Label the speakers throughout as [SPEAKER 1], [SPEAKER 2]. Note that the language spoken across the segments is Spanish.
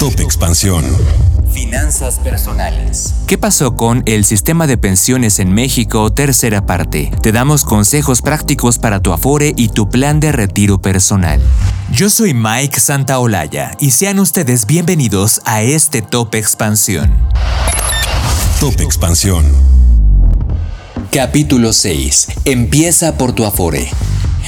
[SPEAKER 1] Top Expansión.
[SPEAKER 2] Finanzas personales.
[SPEAKER 3] ¿Qué pasó con el sistema de pensiones en México? Tercera parte. Te damos consejos prácticos para tu Afore y tu plan de retiro personal. Yo soy Mike Santaolalla y sean ustedes bienvenidos a este Top Expansión.
[SPEAKER 1] Top Expansión.
[SPEAKER 2] Capítulo 6. Empieza por tu Afore.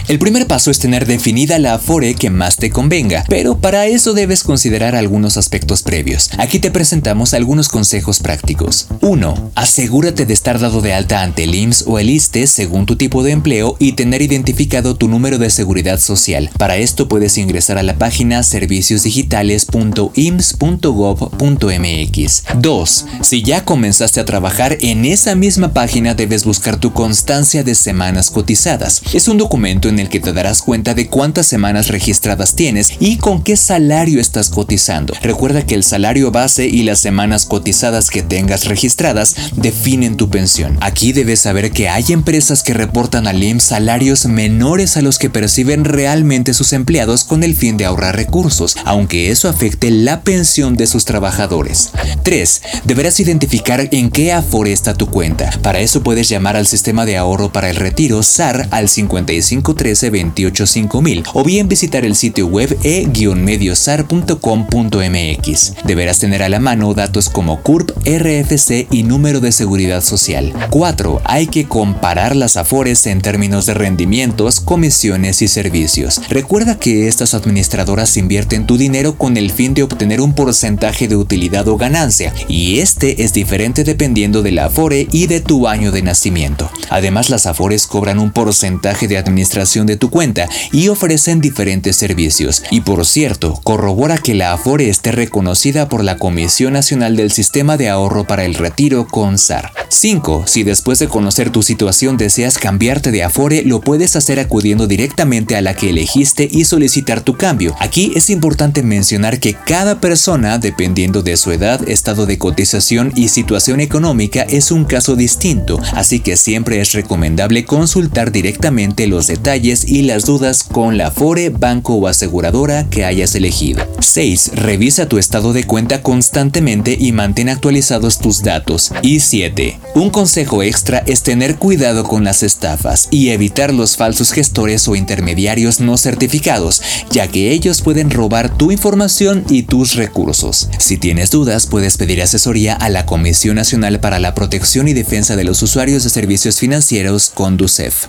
[SPEAKER 2] El primer paso es tener definida la Afore que más te convenga, pero para eso debes considerar algunos aspectos previos. Aquí te presentamos algunos consejos prácticos. 1. Asegúrate de estar dado de alta ante el IMSS o el ISTE según tu tipo de empleo y tener identificado tu número de seguridad social. Para esto puedes ingresar a la página serviciosdigitales.ims.gov.mx. 2. Si ya comenzaste a trabajar en esa misma página debes buscar tu constancia de semanas cotizadas. Es un documento en el que te darás cuenta de cuántas semanas registradas tienes y con qué salario estás cotizando. Recuerda que el salario base y las semanas cotizadas que tengas registradas definen tu pensión. Aquí debes saber que hay empresas que reportan al IMSS salarios menores a los que perciben realmente sus empleados con el fin de ahorrar recursos, aunque eso afecte la pensión de sus trabajadores. 3. Deberás identificar en qué afore está tu cuenta. Para eso puedes llamar al sistema de ahorro para el retiro SAR al 55 280 o bien visitar el sitio web e-mediosar.com.mx. Deberás tener a la mano datos como CURP, RFC y número de seguridad social. 4. Hay que comparar las afores en términos de rendimientos, comisiones y servicios. Recuerda que estas administradoras invierten tu dinero con el fin de obtener un porcentaje de utilidad o ganancia, y este es diferente dependiendo de la afore y de tu año de nacimiento. Además, las afores cobran un porcentaje de administración de tu cuenta y ofrecen diferentes servicios. Y por cierto, corrobora que la Afore esté reconocida por la Comisión Nacional del Sistema de Ahorro para el Retiro CONSAR. 5. Si después de conocer tu situación deseas cambiarte de Afore, lo puedes hacer acudiendo directamente a la que elegiste y solicitar tu cambio. Aquí es importante mencionar que cada persona, dependiendo de su edad, estado de cotización y situación económica, es un caso distinto, así que siempre es recomendable consultar directamente los detalles y las dudas con la Afore, banco o aseguradora que hayas elegido. 6. Revisa tu estado de cuenta constantemente y mantén actualizados tus datos. Y 7. Un consejo extra es tener cuidado con las estafas y evitar los falsos gestores o intermediarios no certificados, ya que ellos pueden robar tu información y tus recursos. Si tienes dudas, puedes pedir asesoría a la Comisión Nacional para la Protección y Defensa de los Usuarios de Servicios Financieros, CONDUCEF.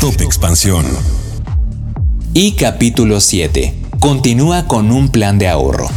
[SPEAKER 1] Top Expansión.
[SPEAKER 2] Y capítulo 7. Continúa con un plan de ahorro.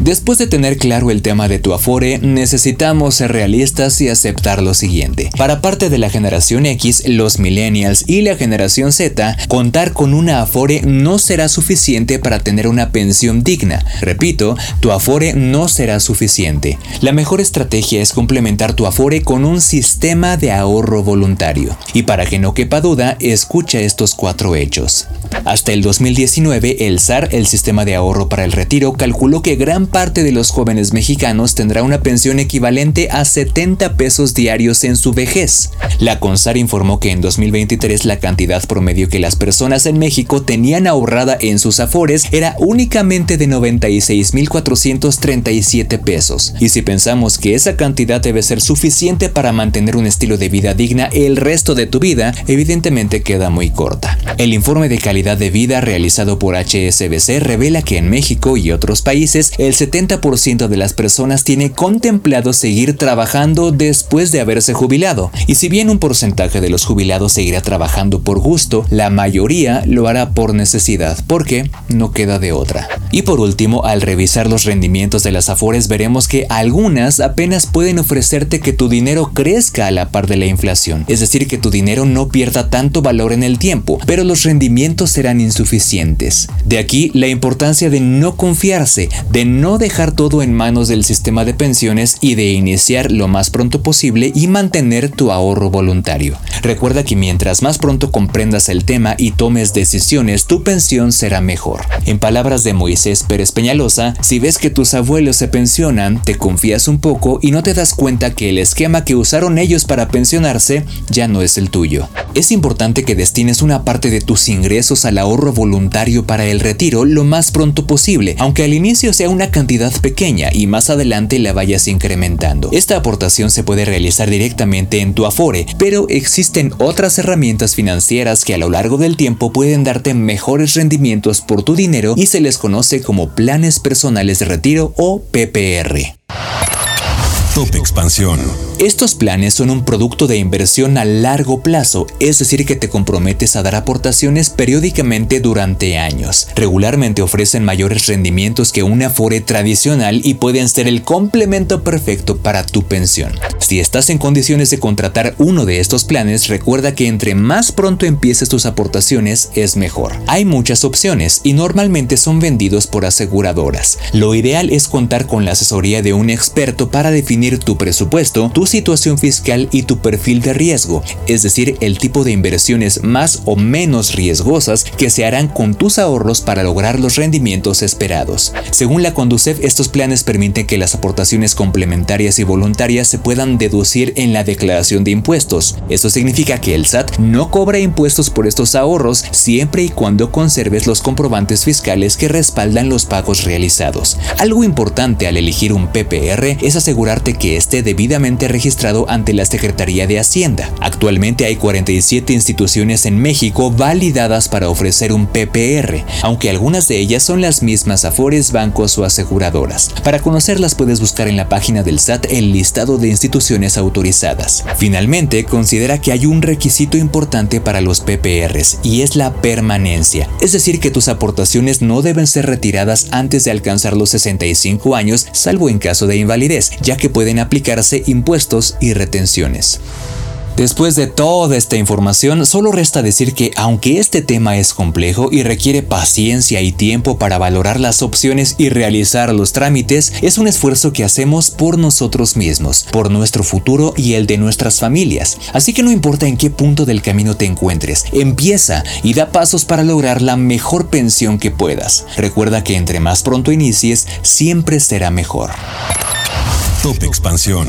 [SPEAKER 2] Después de tener claro el tema de tu Afore, necesitamos ser realistas y aceptar lo siguiente. Para parte de la generación X, los millennials y la generación Z, contar con una Afore no será suficiente para tener una pensión digna. Repito, tu Afore no será suficiente. La mejor estrategia es complementar tu Afore con un sistema de ahorro voluntario. Y para que no quepa duda, escucha estos cuatro hechos. Hasta el 2019, el SAR, el Sistema de Ahorro para el Retiro, calculó que gran parte de los jóvenes mexicanos tendrá una pensión equivalente a 70 pesos diarios en su vejez. La CONSAR informó que en 2023 la cantidad promedio que las personas en México tenían ahorrada en sus afores era únicamente de 96.437 pesos. Y si pensamos que esa cantidad debe ser suficiente para mantener un estilo de vida digna el resto de tu vida, evidentemente queda muy corta. El informe de calidad de vida realizado por HSBC revela que en México y otros países el 70% de las personas tiene contemplado seguir trabajando después de haberse jubilado. Y si bien un porcentaje de los jubilados seguirá trabajando por gusto, la mayoría lo hará por necesidad, porque no queda de otra. Y por último, al revisar los rendimientos de las Afores veremos que algunas apenas pueden ofrecerte que tu dinero crezca a la par de la inflación, es decir, que tu dinero no pierda tanto valor en el tiempo, pero los rendimientos serán insuficientes. De aquí la importancia de no confiarse, de no dejar todo en manos del sistema de pensiones y de iniciar lo más pronto posible y mantener tu ahorro voluntario. Recuerda que mientras más pronto comprendas el tema y tomes decisiones, tu pensión será mejor. En palabras de Moisés Pérez Peñalosa, si ves que tus abuelos se pensionan, te confías un poco y no te das cuenta que el esquema que usaron ellos para pensionarse ya no es el tuyo. Es importante que destines una parte de tus ingresos al ahorro voluntario para el retiro lo más pronto posible, aunque al inicio sea una cantidad pequeña y más adelante la vayas incrementando. Esta aportación se puede realizar directamente en tu Afore, pero existen otras herramientas financieras que a lo largo del tiempo pueden darte mejores rendimientos por tu dinero y se les conoce como planes personales de retiro o PPR.
[SPEAKER 1] Top Expansión.
[SPEAKER 2] Estos planes son un producto de inversión a largo plazo, es decir, que te comprometes a dar aportaciones periódicamente durante años. Regularmente ofrecen mayores rendimientos que un Afore tradicional y pueden ser el complemento perfecto para tu pensión. Si estás en condiciones de contratar uno de estos planes, recuerda que entre más pronto empieces tus aportaciones es mejor. Hay muchas opciones y normalmente son vendidos por aseguradoras. Lo ideal es contar con la asesoría de un experto para definir tu presupuesto, tu situación fiscal y tu perfil de riesgo, es decir, el tipo de inversiones más o menos riesgosas que se harán con tus ahorros para lograr los rendimientos esperados. Según la Conducef, estos planes permiten que las aportaciones complementarias y voluntarias se puedan deducir en la declaración de impuestos. Esto significa que el SAT no cobra impuestos por estos ahorros siempre y cuando conserves los comprobantes fiscales que respaldan los pagos realizados. Algo importante al elegir un PPR es asegurarte que esté debidamente registrado ante la Secretaría de Hacienda. Actualmente hay 47 instituciones en México validadas para ofrecer un PPR, aunque algunas de ellas son las mismas Afores, bancos o aseguradoras. Para conocerlas puedes buscar en la página del SAT el listado de instituciones autorizadas. Finalmente, considera que hay un requisito importante para los PPRs y es la permanencia, es decir que tus aportaciones no deben ser retiradas antes de alcanzar los 65 años, salvo en caso de invalidez, ya que pueden aplicarse y retenciones. Después de toda esta información, solo resta decir que aunque este tema es complejo y requiere paciencia y tiempo para valorar las opciones y realizar los trámites, es un esfuerzo que hacemos por nosotros mismos, por nuestro futuro y el de nuestras familias. Así que no importa en qué punto del camino te encuentres, empieza y da pasos para lograr la mejor pensión que puedas. Recuerda que entre más pronto inicies, siempre será mejor.
[SPEAKER 1] Top Expansión.